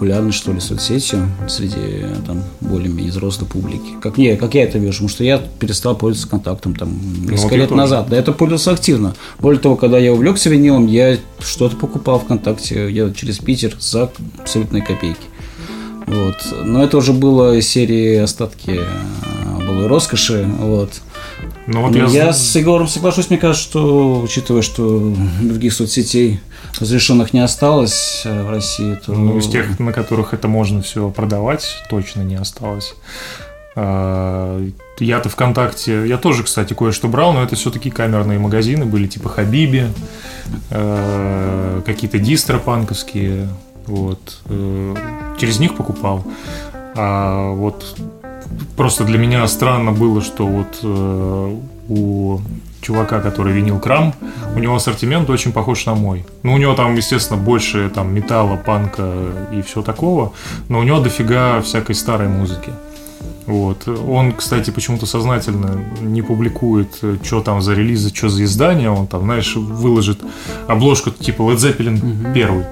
м, популярной, что ли, соцсетью среди там более-менее взрослой публики. Как, не, как я это вижу, потому что я перестал пользоваться контактом там несколько вот я лет тоже. назад. Да, это пользовался активно. Более того, когда я увлекся винилом, я что-то покупал ВКонтакте, я через Питер за абсолютные копейки. Вот. Но это уже было из серии остатки э, былой роскоши. Вот. Ну, вот Ну, я, я с Егором соглашусь, мне кажется, что, учитывая, что других соцсетей разрешенных не осталось э, в России, то... Ну, из тех, на которых это можно все продавать, точно не осталось. А, Я-то ВКонтакте, я тоже, кстати, кое-что брал, но это все-таки камерные магазины были, типа Хабиби, э, какие-то дистро панковские, вот. э, Через них покупал. А вот просто для меня странно было, что вот э, у чувака, который винил крам, у него ассортимент очень похож на мой. Ну, у него там, естественно, больше там металла, панка и всего такого, но у него дофига всякой старой музыки. Вот. Он, кстати, почему-то сознательно не публикует, что там за релизы, что за издание. Он там, знаешь, выложит обложку типа Led Zeppelin первый.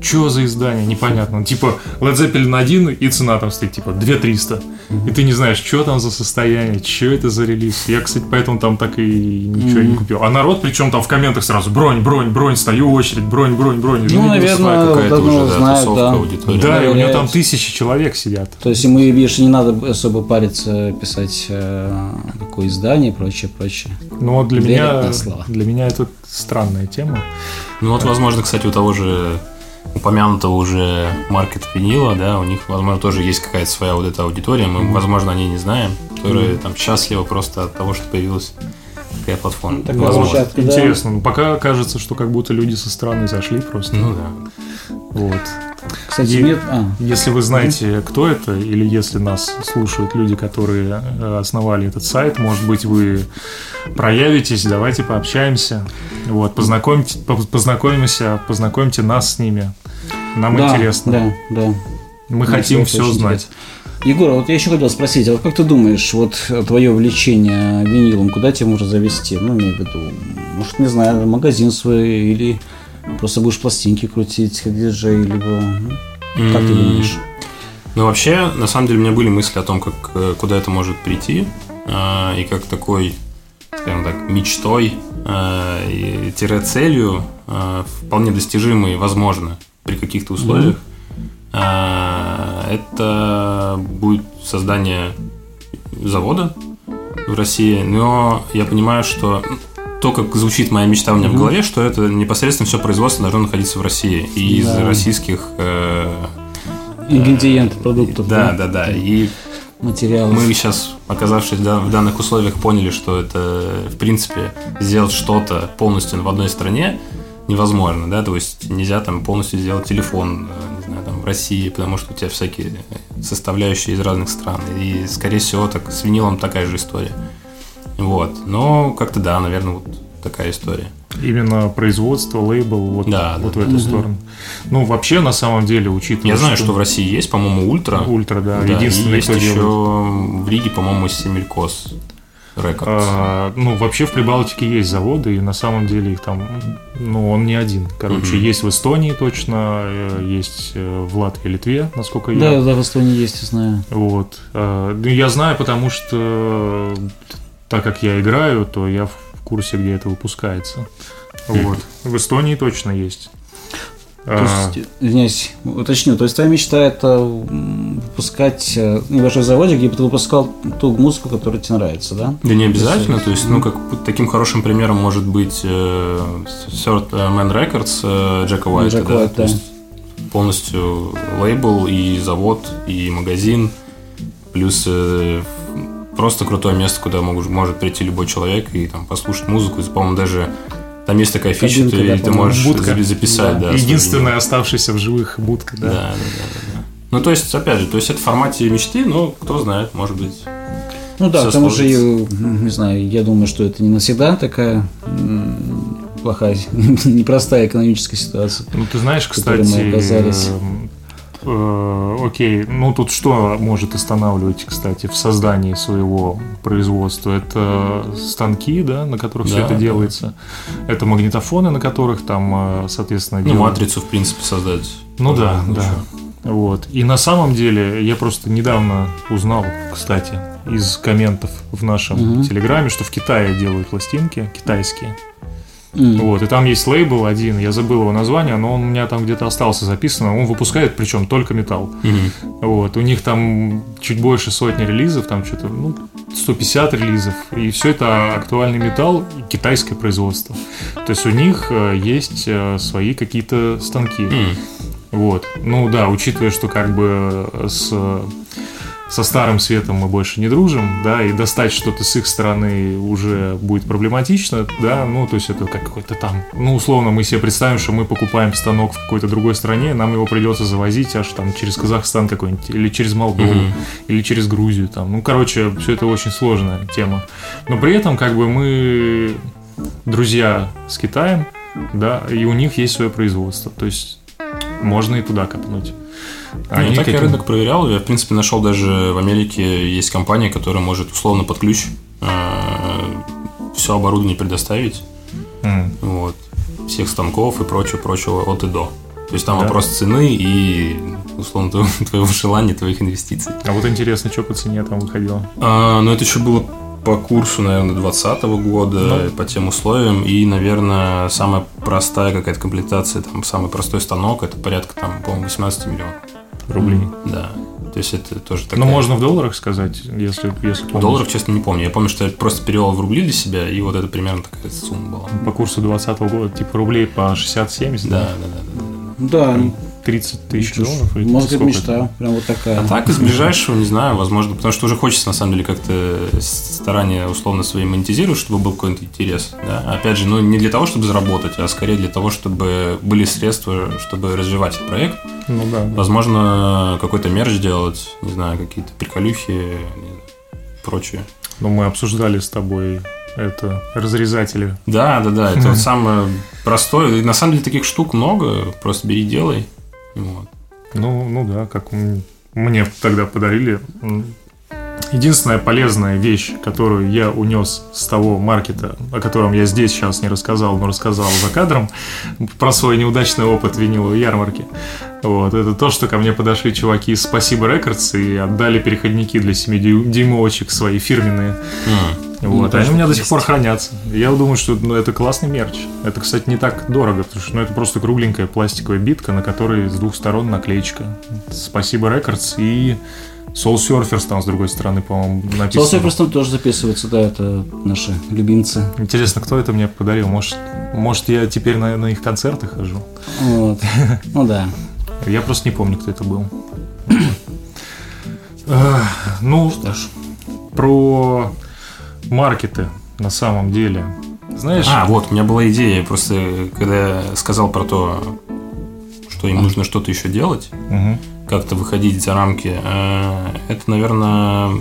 Что за издание? Непонятно. Типа Led Zeppelin 1 и цена там стоит типа 2300. И ты не знаешь, что там за состояние, что это за релиз. Я, кстати, поэтому там так и ничего и не купил. А народ, причем там в комментах сразу бронь, бронь, бронь, стою очередь, бронь, бронь, бронь. Ну, Своя наверное, какая-то уже, да, знают, тусовка, да. аудитория. да, и у него там тысячи человек сидят. То есть ему, видишь, не надо особо париться, писать э, какое издание и прочее, прочее. Но вот для Верят меня, для меня это странная тема. Ну вот, возможно, кстати, у того же упомянутого уже маркет винила, да, у них, возможно, тоже есть какая-то своя вот эта аудитория, мы, возможно, о ней не знаем, которая там счастлива просто от того, что появилась такая платформа. Так, Возможно. площадка, да. Интересно. Ну, пока кажется, что как будто люди со стороны зашли просто. Ну да. Вот. Кстати, нет... А, Если вы знаете, кто это, или если нас слушают люди, которые э, основали этот сайт, может быть, вы проявитесь, давайте пообщаемся. Вот, познакомьте, по- познакомимся, познакомьте нас с ними. Нам да, интересно. Да, да. Мы Мне хотим все знать. интересно. Егор, а вот я еще хотел спросить, а вот как ты думаешь, вот твое увлечение винилом, куда тебя может завести? Ну, имею в виду, может, не знаю, магазин свой или просто будешь пластинки крутить, как диджей, либо... ну, Как ты думаешь? Ну, вообще, на самом деле, у меня были мысли о том, как, э, куда это может прийти, а, и как такой, скажем так, мечтой, и тире целью, а, вполне достижимой, возможно, при каких-то условиях, а, это будет создание завода в России, но я понимаю, что то, как звучит моя мечта у меня в голове, что это непосредственно все производство должно находиться в России и из Да. российских э, Ингредиенты продуктов, да, да, да. И материалов. мы сейчас, оказавшись да, в данных условиях, поняли, что это, в принципе, сделать что-то полностью в одной стране невозможно, да, то есть нельзя там полностью сделать телефон, э, не знаю, там в России, потому что у тебя всякие составляющие из разных стран, и, скорее всего, так с винилом такая же история. Вот, но как-то да, наверное, вот такая история. Именно производство, лейбл, вот, Да, вот да, в эту сторону. Ну, вообще, на самом деле, учитывая... Я знаю, что в России есть, по-моему, Ultra. Ultra, да, Да, единственный, есть кто еще делает. в Риге, по-моему, Семелькос Records. А, ну, вообще в Прибалтике есть заводы, и на самом деле их там, ну, он не один. Короче, Мгм. есть в Эстонии точно, э, есть э, в Латвии, Литве, насколько Да, я. да, в Эстонии есть, я знаю. Вот. А, ну, я знаю, потому что так как я играю, то я в курсе, где это выпускается. Вот. В Эстонии точно есть. То А, есть, извиняюсь, уточню, то есть твоя мечта это выпускать э, небольшой заводик, где бы ты выпускал ту музыку, которая тебе нравится, да? Да не обязательно, то есть, ну, как таким хорошим примером может быть э, Third Man Records э, Джека Уайта, Джек да, Уайт, то да. есть полностью лейбл и завод, и магазин, плюс просто крутое место, куда мог- может прийти любой человек и там послушать музыку, по-моему, даже там есть такая фича, Кабинка, ты, да, ты можешь будка. за- записать, да, свой единственная оставшаяся в живых будка, да. Да, да, да, да, да. Ну, то есть, опять же, то есть это в формате мечты, но кто знает, может быть. Ну да, к тому же, сложится. не знаю, я думаю, что это не навсегда такая плохая, непростая экономическая ситуация. Ну, ты знаешь, кстати, мы оказались. Э, окей, ну тут что может останавливать, кстати, в создании своего производства? Это станки, да, на которых все Да, это да. делается. Это магнитофоны, на которых там, э, соответственно, Ну, делают- матрицу, в принципе, создать. Ну да, можно да. Вот. И на самом деле я просто недавно узнал, кстати, из комментов в нашем Мгм. телеграме, что в Китае делают пластинки китайские. М. Вот, и там есть лейбл один, я забыл его название, но он у меня там где-то остался записан. Он выпускает, причем только металл. Мгм. Вот, у них там чуть больше сотни релизов, там что-то, ну, 150 релизов. И все это актуальный металл и китайское производство. То есть у них э, есть э, свои какие-то станки. М. Вот. Ну да, учитывая, что как бы э, с со старым светом мы больше не дружим, да, и достать что-то с их стороны уже будет проблематично, да, ну, то есть это как какой-то там, ну, условно, мы себе представим, что мы покупаем станок в какой-то другой стране, нам его придется завозить аж там через Казахстан какой-нибудь, или через Молдову, Мгм. или через Грузию, там, ну, короче, все это очень сложная тема, но при этом, как бы, мы друзья с Китаем, да, и у них есть свое производство, то есть можно и туда копнуть. Ну, так я рынок проверял. Я, в принципе, нашел даже в Америке есть компания, которая может условно под ключ все оборудование предоставить. М. Вот. Всех станков и прочего, прочего от и до. То есть там Да. вопрос цены и, условно, твоего, твоего желания, твоих инвестиций. А вот интересно, что по цене там выходило? А, ну, это еще было по курсу, наверное, 2020 года, Ну. по тем условиям. И, наверное, самая простая какая-то комплектация, там, самый простой станок, это порядка, там, по-моему, 18 миллионов. Рублей. Да. То есть это тоже такая... Ну, можно в долларах сказать, если, если В помнишь. долларах, честно, не помню. Я помню, что я просто перевел в рубли для себя, и вот это примерно такая сумма была. По курсу 2020 года, типа рублей по 60-70, Да, да, да. да, да. Да, 30 тысяч Слушай, долларов? или Может, это мечта, прям вот такая. А так, из ближайшего, не знаю, возможно, потому что уже хочется, на самом деле, как-то старание условно свои монетизировать, чтобы был какой-то интерес. Да? Опять же, ну, не для того, чтобы заработать, а скорее для того, чтобы были средства, чтобы развивать этот проект. Ну да. да. Возможно, какой-то мерч делать, не знаю, какие-то приколюхи, знаю, прочее. Ну, мы обсуждали с тобой это разрезатели. Да, да, да, это вот самое простое. И на самом деле таких штук много, просто бери, делай. Вот. Ну, ну да, как мне тогда подарили. Единственная полезная вещь, которую я унес с того маркета, о котором я здесь сейчас не рассказал, но рассказал за кадром, про свой неудачный опыт виниловой ярмарки. Вот, это то, что ко мне подошли чуваки из Спасибо Рекордс и отдали переходники для 7-дюймовочек свои фирменные. Mm. Вот, ну, они у меня до сих пор хранятся. Я думаю, что ну, это классный мерч. Это, кстати, не так дорого, потому что ну, это просто кругленькая пластиковая битка, на которой с двух сторон наклеечка. Спасибо Рекордс и Soul Surfers там с другой стороны, по-моему, написано. Soul Surfers там тоже записывается, да, это наши любимцы. Интересно, кто это мне подарил? Может, может я теперь на, на их концерты хожу? Вот. Ну да. Я просто не помню, кто это был. Ну, что ж, про маркеты на самом деле. Знаешь? А, вот, у меня была идея, просто когда я сказал про то, что им нужно что-то еще делать, как-то выходить за рамки, э, это, наверное,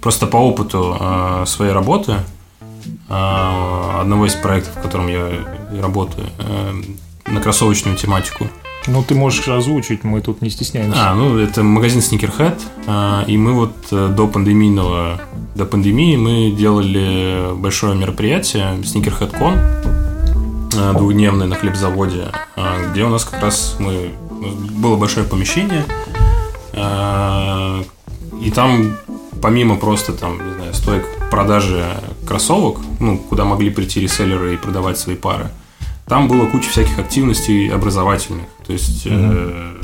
просто по опыту э, своей работы, э, одного из проектов, в котором я работаю, на кроссовочную тематику – ну, ты можешь озвучить, мы тут не стесняемся. А, ну, это магазин Sneakerhead, и мы вот э, до пандемийного, до пандемии мы делали большое мероприятие, Sneakerhead Con, э, двухдневное на хлебзаводе, э, где у нас как раз мы, было большое помещение, и там помимо просто там, не знаю, стоек продажи кроссовок, ну, куда могли прийти реселлеры и продавать свои пары, там было куча всяких активностей образовательных. То есть угу. э,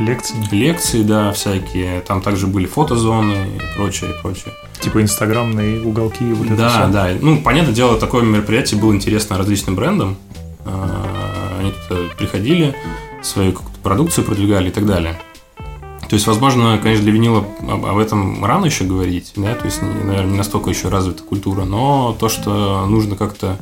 лекции. Лекции, да, всякие. Там также были фотозоны и прочее, и прочее. Типа инстаграмные уголки и вот это Да, все. да. Ну, понятное дело, такое мероприятие было интересно различным брендам. А, они тут приходили, свою какую-то продукцию продвигали и так далее. То есть, возможно, конечно, для винила об, об этом рано еще говорить, да, то есть, наверное, не настолько еще развита культура, но то, что нужно как-то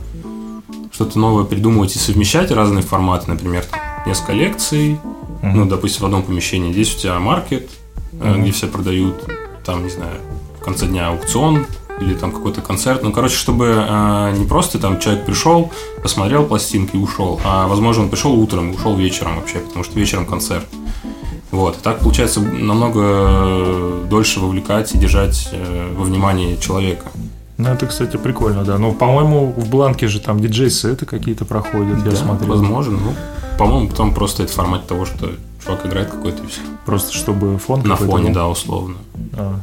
что-то новое придумывать и совмещать разные форматы, например, там, несколько лекций, mm-hmm. ну, допустим, в одном помещении. Здесь у тебя маркет, mm-hmm. где все продают, там, не знаю, в конце дня аукцион или там какой-то концерт. Ну, короче, чтобы э, не просто там человек пришел, посмотрел пластинки и ушел, а, возможно, он пришел утром, ушел вечером вообще, потому что вечером концерт. Вот. И так получается намного дольше вовлекать и держать э, во внимании человека. Ну, это, кстати, прикольно, да. Но, по-моему, в бланке же там диджей-сеты какие-то проходят, да, я смотрел. возможно. Ну, по-моему, там просто это формат того, что чувак играет какой-то и все. Просто чтобы фон На фоне, да, условно. А.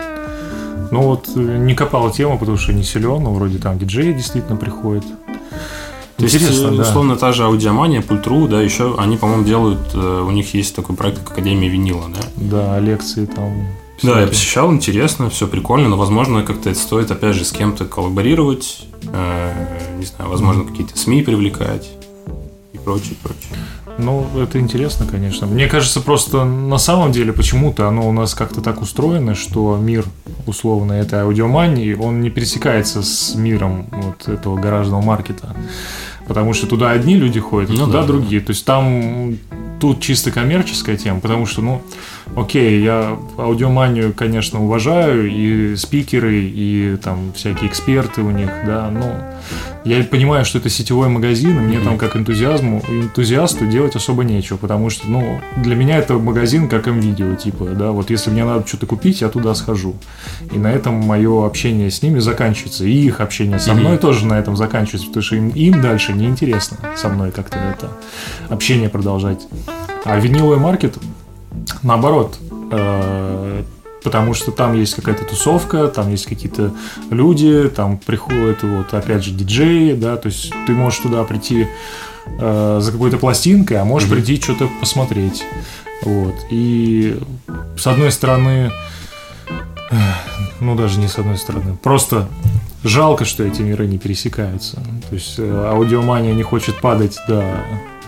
Ну вот э, не копала тему, потому что не силен, но вроде там диджеи действительно приходят. То есть, Интересно, э, да. условно, та же аудиомания, Пультру, да, еще они, по-моему, делают, э, у них есть такой проект, как Академия винила, да? Да, лекции там да, я посещал, интересно, все прикольно, но, возможно, как-то это стоит, опять же, с кем-то коллаборировать, э, не знаю, возможно, какие-то СМИ привлекать и прочее, прочее. Ну, это интересно, конечно. Мне кажется, просто на самом деле почему-то оно у нас как-то так устроено, что мир, условно, этой аудиомании, он не пересекается с миром вот этого гаражного маркета. Потому что туда одни люди ходят, а ну, туда да, другие. Да. То есть там тут чисто коммерческая тема, потому что, ну, окей, я аудиоманию, конечно, уважаю, и спикеры, и там всякие эксперты у них, да, но я понимаю, что это сетевой магазин, и мне там как энтузиазму, энтузиасту делать особо нечего, потому что, ну, для меня это магазин как М-видео, типа, да, вот если мне надо что-то купить, я туда схожу. И на этом мое общение с ними заканчивается, и их общение со мной mm-hmm. тоже на этом заканчивается, потому что им, им дальше неинтересно со мной как-то это общение продолжать. А виниловый маркет, наоборот, э, потому что там есть какая-то тусовка, там есть какие-то люди, там приходят вот опять же диджеи, да, то есть ты можешь туда прийти э, за какой-то пластинкой, а можешь mm-hmm. прийти что-то посмотреть, вот. И с одной стороны, ну даже не с одной стороны, просто жалко, что эти миры не пересекаются. То есть э, аудиомания не хочет падать до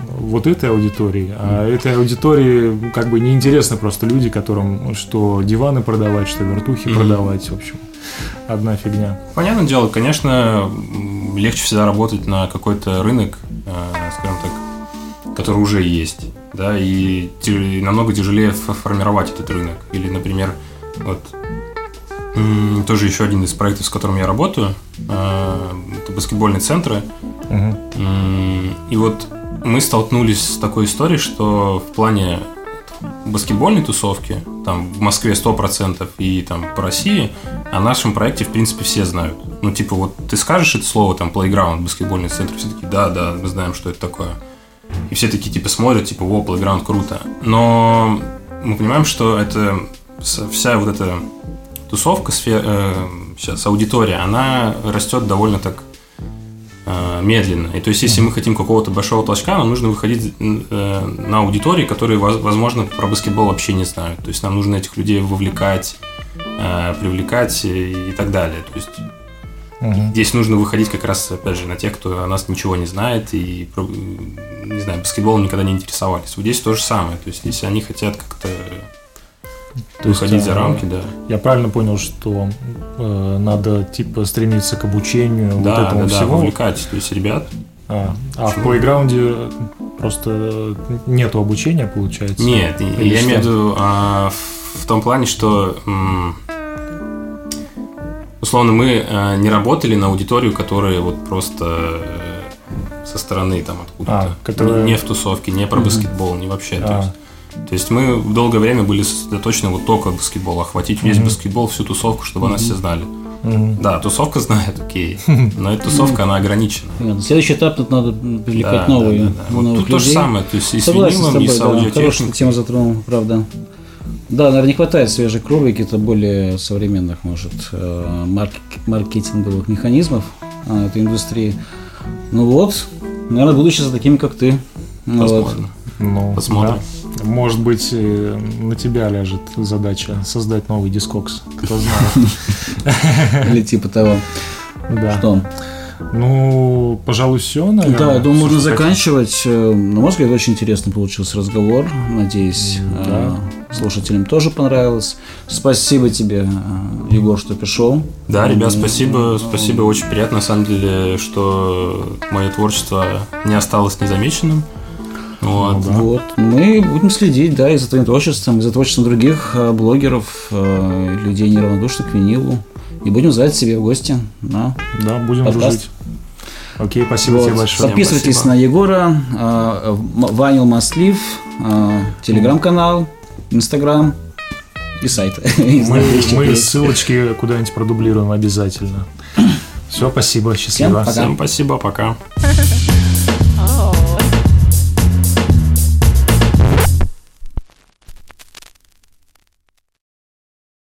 вот этой аудитории, а этой аудитории как бы неинтересно просто люди, которым что диваны продавать, что вертухи mm-hmm. продавать, в общем, одна фигня. Понятное дело, конечно, легче всегда работать на какой-то рынок, э, скажем так, который уже есть, да, и намного тяжелее формировать этот рынок. Или, например, вот тоже еще один из проектов, с которым я работаю, э, это баскетбольные центры. Угу. И вот мы столкнулись с такой историей, что в плане баскетбольной тусовке, там в Москве 100% и там по России, о нашем проекте, в принципе, все знают. Ну, типа, вот ты скажешь это слово, там, playground, баскетбольный центр, все таки да, да, мы знаем, что это такое. И все такие, типа, смотрят, типа, о, playground круто. Но мы понимаем, что это вся вот эта тусовка, сфера, э, сейчас аудитория, она растет довольно так медленно. И то есть, если мы хотим какого-то большого толчка, нам нужно выходить э, на аудитории, которые, возможно, про баскетбол вообще не знают. То есть, нам нужно этих людей вовлекать, э, привлекать и так далее. То есть, Угу. Здесь нужно выходить как раз, опять же, на тех, кто о нас ничего не знает и, не знаю, баскетболом никогда не интересовались. Вот здесь то же самое. То есть, если они хотят как-то то Выходить есть, за э, рамки, да. Я правильно понял, что э, надо типа стремиться к обучению да, вот этому да, всего. Да, вовлекать, то есть ребят. А, а в плейграунде просто нету обучения, получается? Нет, Или я что? имею в виду а, в том плане, что условно мы а, не работали на аудиторию, которая вот просто э, со стороны там откуда-то. А, которая... Не в тусовке, не про баскетбол, не вообще. А. То есть то есть мы долгое время были сосредоточены вот только баскетбол, охватить весь mm-hmm. баскетбол, всю тусовку, чтобы mm-hmm. нас все знали. Mm-hmm. Да, тусовка знает, окей, но эта тусовка, она ограничена. Следующий этап тут надо привлекать да, новые. Да, да, да. Вот тут то же самое, то есть и с винилом, и с да, Хорошая тема затронул, правда. Да, наверное, не хватает свежей крови, каких-то более современных, может, э, маркетинговых механизмов а, этой индустрии. Ну вот, наверное, будущее за такими, как ты. Возможно. Вот. Ну, Посмотрим. Да. Может быть, э, на тебя ляжет задача создать новый дискокс. Кто знает. Или типа того. Да. Что? Ну, пожалуй, все, наверное. Да, я думаю, можно заканчивать. Э, на мой взгляд, очень интересный получился разговор. Надеюсь, да. Э, слушателям тоже понравилось. Спасибо тебе, Егор, что пришел. Да, ребят, спасибо. Спасибо, очень приятно, на самом деле, что мое творчество не осталось незамеченным. Вот. Ну, да. вот. Мы будем следить, да, и за твоим творчеством, и за творчеством других э, блогеров, э, людей неравнодушных к винилу. И будем звать себе в гости на Да, будем подкаст. дружить. Окей, спасибо вот. тебе большое. Подписывайтесь спасибо. на Егора, э, Ванил Маслив, э, телеграм-канал, инстаграм и сайт. Мы, мы ссылочки куда-нибудь продублируем обязательно. Все, спасибо, счастливо. Всем, пока. Всем спасибо, пока.